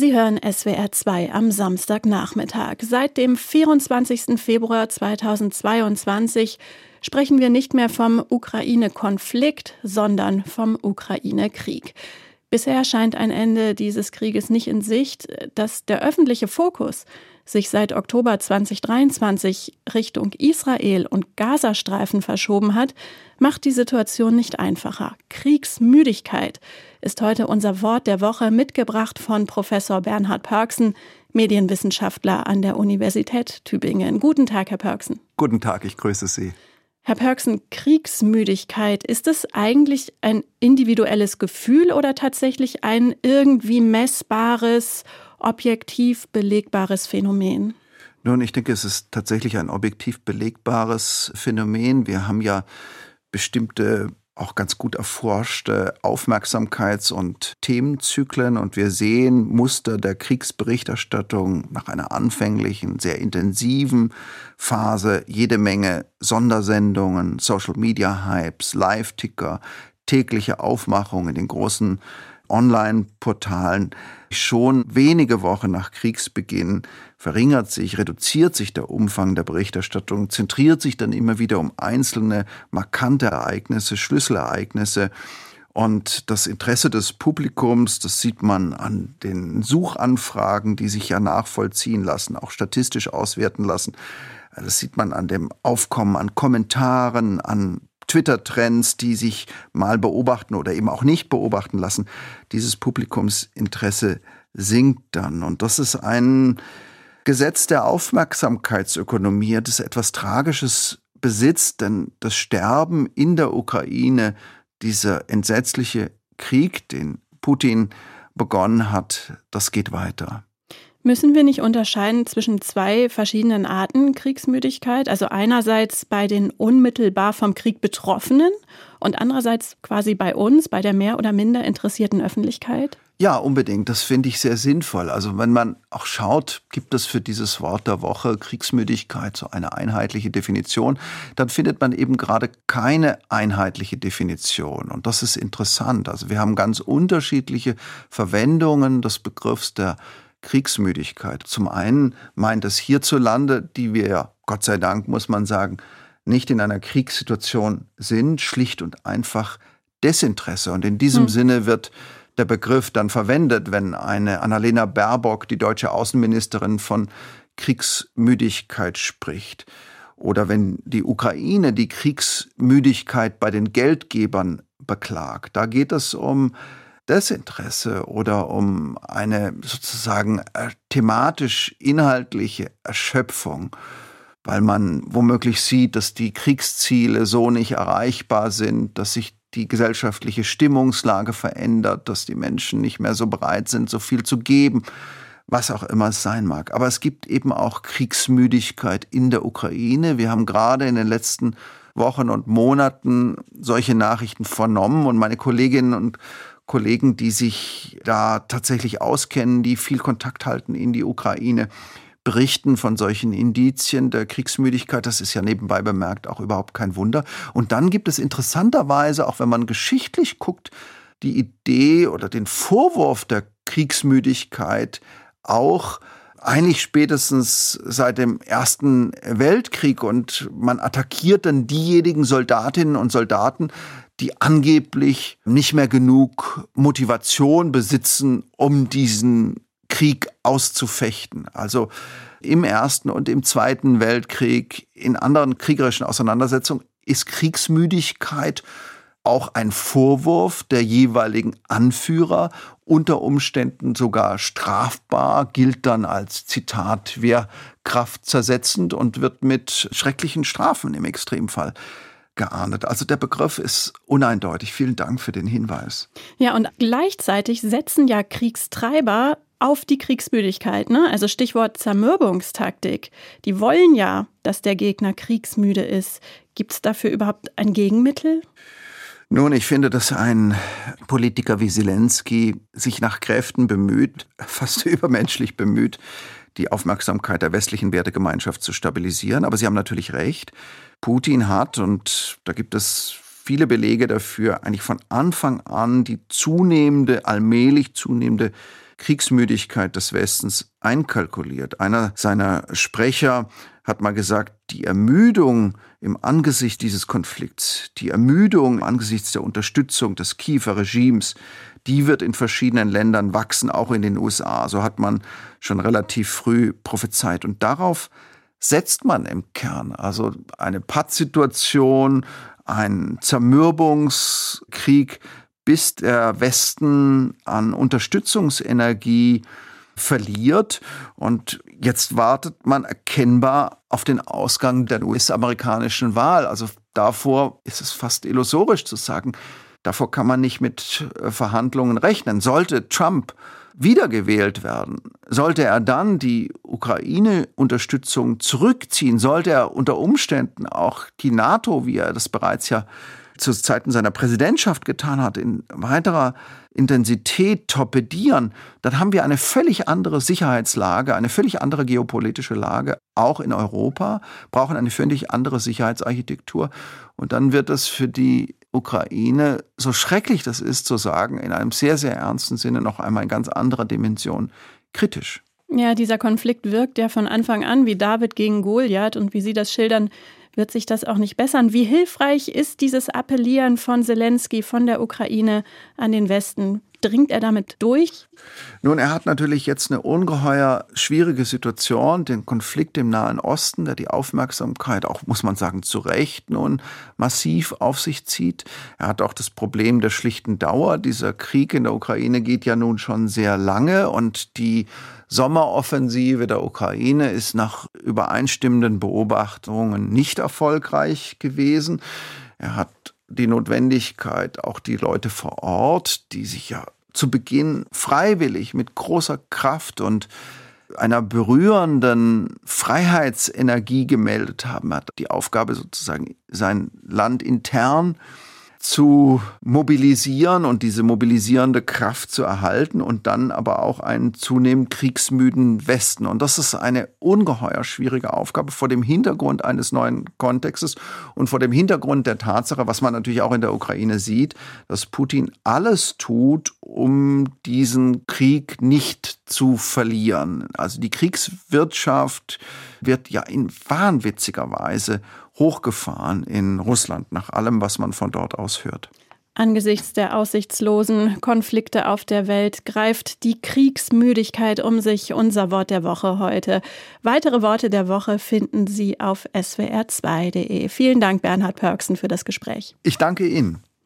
Sie hören SWR 2 am Samstagnachmittag. Seit dem 24. Februar 2022 sprechen wir nicht mehr vom Ukraine-Konflikt, sondern vom Ukraine-Krieg. Bisher scheint ein Ende dieses Krieges nicht in Sicht, dass der öffentliche Fokus sich seit Oktober 2023 Richtung Israel und Gazastreifen verschoben hat, macht die Situation nicht einfacher. Kriegsmüdigkeit ist heute unser Wort der Woche mitgebracht von Professor Bernhard Pörksen, Medienwissenschaftler an der Universität Tübingen. Guten Tag, Herr Pörksen. Guten Tag, ich grüße Sie. Herr Pörksen, Kriegsmüdigkeit, ist es eigentlich ein individuelles Gefühl oder tatsächlich ein irgendwie messbares objektiv belegbares Phänomen? Nun, ich denke, es ist tatsächlich ein objektiv belegbares Phänomen. Wir haben ja bestimmte auch ganz gut erforschte Aufmerksamkeits- und Themenzyklen und wir sehen Muster der Kriegsberichterstattung nach einer anfänglichen, sehr intensiven Phase, jede Menge Sondersendungen, Social-Media-Hypes, Live-Ticker, tägliche Aufmachungen in den großen Online-Portalen. Schon wenige Wochen nach Kriegsbeginn verringert sich, reduziert sich der Umfang der Berichterstattung, zentriert sich dann immer wieder um einzelne markante Ereignisse, Schlüsselereignisse. Und das Interesse des Publikums, das sieht man an den Suchanfragen, die sich ja nachvollziehen lassen, auch statistisch auswerten lassen. Das sieht man an dem Aufkommen an Kommentaren, an Twitter-Trends, die sich mal beobachten oder eben auch nicht beobachten lassen. Dieses Publikumsinteresse sinkt dann. Und das ist ein Gesetz der Aufmerksamkeitsökonomie, das etwas Tragisches besitzt, denn das Sterben in der Ukraine, dieser entsetzliche Krieg, den Putin begonnen hat, das geht weiter. Müssen wir nicht unterscheiden zwischen zwei verschiedenen Arten Kriegsmüdigkeit? Also einerseits bei den unmittelbar vom Krieg Betroffenen und andererseits quasi bei uns, bei der mehr oder minder interessierten Öffentlichkeit? Ja, unbedingt. Das finde ich sehr sinnvoll. Also wenn man auch schaut, gibt es für dieses Wort der Woche Kriegsmüdigkeit so eine einheitliche Definition, dann findet man eben gerade keine einheitliche Definition. Und das ist interessant. Also wir haben ganz unterschiedliche Verwendungen des Begriffs der Kriegsmüdigkeit. Zum einen meint es hierzulande, die wir ja, Gott sei Dank, muss man sagen, nicht in einer Kriegssituation sind, schlicht und einfach Desinteresse. Und in diesem hm. Sinne wird der Begriff dann verwendet, wenn eine Annalena Baerbock, die deutsche Außenministerin, von Kriegsmüdigkeit spricht. Oder wenn die Ukraine die Kriegsmüdigkeit bei den Geldgebern beklagt. Da geht es um Desinteresse oder um eine sozusagen äh, thematisch inhaltliche Erschöpfung, weil man womöglich sieht, dass die Kriegsziele so nicht erreichbar sind, dass sich die gesellschaftliche Stimmungslage verändert, dass die Menschen nicht mehr so bereit sind, so viel zu geben, was auch immer es sein mag. Aber es gibt eben auch Kriegsmüdigkeit in der Ukraine. Wir haben gerade in den letzten Wochen und Monaten solche Nachrichten vernommen und meine Kolleginnen und Kollegen, die sich da tatsächlich auskennen, die viel Kontakt halten in die Ukraine, berichten von solchen Indizien der Kriegsmüdigkeit. Das ist ja nebenbei bemerkt auch überhaupt kein Wunder. Und dann gibt es interessanterweise, auch wenn man geschichtlich guckt, die Idee oder den Vorwurf der Kriegsmüdigkeit auch eigentlich spätestens seit dem Ersten Weltkrieg und man attackiert dann diejenigen Soldatinnen und Soldaten, die angeblich nicht mehr genug Motivation besitzen, um diesen Krieg auszufechten. Also im Ersten und im Zweiten Weltkrieg, in anderen kriegerischen Auseinandersetzungen, ist Kriegsmüdigkeit auch ein Vorwurf der jeweiligen Anführer, unter Umständen sogar strafbar, gilt dann als Zitat Wehrkraft zersetzend und wird mit schrecklichen Strafen im Extremfall geahndet. Also der Begriff ist uneindeutig. Vielen Dank für den Hinweis. Ja, und gleichzeitig setzen ja Kriegstreiber auf die Kriegsmüdigkeit. Ne? Also Stichwort Zermürbungstaktik. Die wollen ja, dass der Gegner kriegsmüde ist. Gibt es dafür überhaupt ein Gegenmittel? Nun, ich finde, dass ein Politiker wie Zelensky sich nach Kräften bemüht, fast übermenschlich bemüht, die Aufmerksamkeit der westlichen Wertegemeinschaft zu stabilisieren. Aber Sie haben natürlich recht. Putin hat, und da gibt es viele Belege dafür, eigentlich von Anfang an die zunehmende, allmählich zunehmende Kriegsmüdigkeit des Westens einkalkuliert. Einer seiner Sprecher hat mal gesagt, die Ermüdung im Angesicht dieses Konflikts, die Ermüdung angesichts der Unterstützung des Kiefer Regimes, die wird in verschiedenen Ländern wachsen, auch in den USA. So hat man schon relativ früh prophezeit. Und darauf setzt man im Kern. Also eine Pattsituation, ein Zermürbungskrieg, bis der Westen an Unterstützungsenergie verliert. Und jetzt wartet man erkennbar auf den Ausgang der US-amerikanischen Wahl. Also davor ist es fast illusorisch zu sagen, davor kann man nicht mit äh, Verhandlungen rechnen. Sollte Trump wiedergewählt werden, sollte er dann die Ukraine-Unterstützung zurückziehen, sollte er unter Umständen auch die NATO, wie er das bereits ja zu Zeiten seiner Präsidentschaft getan hat, in weiterer Intensität torpedieren, dann haben wir eine völlig andere Sicherheitslage, eine völlig andere geopolitische Lage, auch in Europa, brauchen eine völlig andere Sicherheitsarchitektur. Und dann wird es für die Ukraine, so schrecklich das ist zu sagen, in einem sehr, sehr ernsten Sinne noch einmal in ganz anderer Dimension kritisch. Ja, dieser Konflikt wirkt ja von Anfang an wie David gegen Goliath und wie Sie das schildern, wird sich das auch nicht bessern. Wie hilfreich ist dieses Appellieren von Zelensky, von der Ukraine an den Westen? Dringt er damit durch? Nun, er hat natürlich jetzt eine ungeheuer schwierige Situation, den Konflikt im Nahen Osten, der die Aufmerksamkeit auch, muss man sagen, zu Recht nun massiv auf sich zieht. Er hat auch das Problem der schlichten Dauer. Dieser Krieg in der Ukraine geht ja nun schon sehr lange und die Sommeroffensive der Ukraine ist nach übereinstimmenden Beobachtungen nicht erfolgreich gewesen. Er hat die Notwendigkeit, auch die Leute vor Ort, die sich ja zu Beginn freiwillig mit großer Kraft und einer berührenden Freiheitsenergie gemeldet haben, hat die Aufgabe sozusagen sein Land intern zu mobilisieren und diese mobilisierende Kraft zu erhalten und dann aber auch einen zunehmend kriegsmüden Westen. Und das ist eine ungeheuer schwierige Aufgabe vor dem Hintergrund eines neuen Kontextes und vor dem Hintergrund der Tatsache, was man natürlich auch in der Ukraine sieht, dass Putin alles tut, um diesen Krieg nicht zu verlieren. Also die Kriegswirtschaft wird ja in wahnwitziger Weise hochgefahren in Russland, nach allem, was man von dort aus hört. Angesichts der aussichtslosen Konflikte auf der Welt greift die Kriegsmüdigkeit um sich. Unser Wort der Woche heute. Weitere Worte der Woche finden Sie auf swr2.de. Vielen Dank, Bernhard Pörksen, für das Gespräch. Ich danke Ihnen.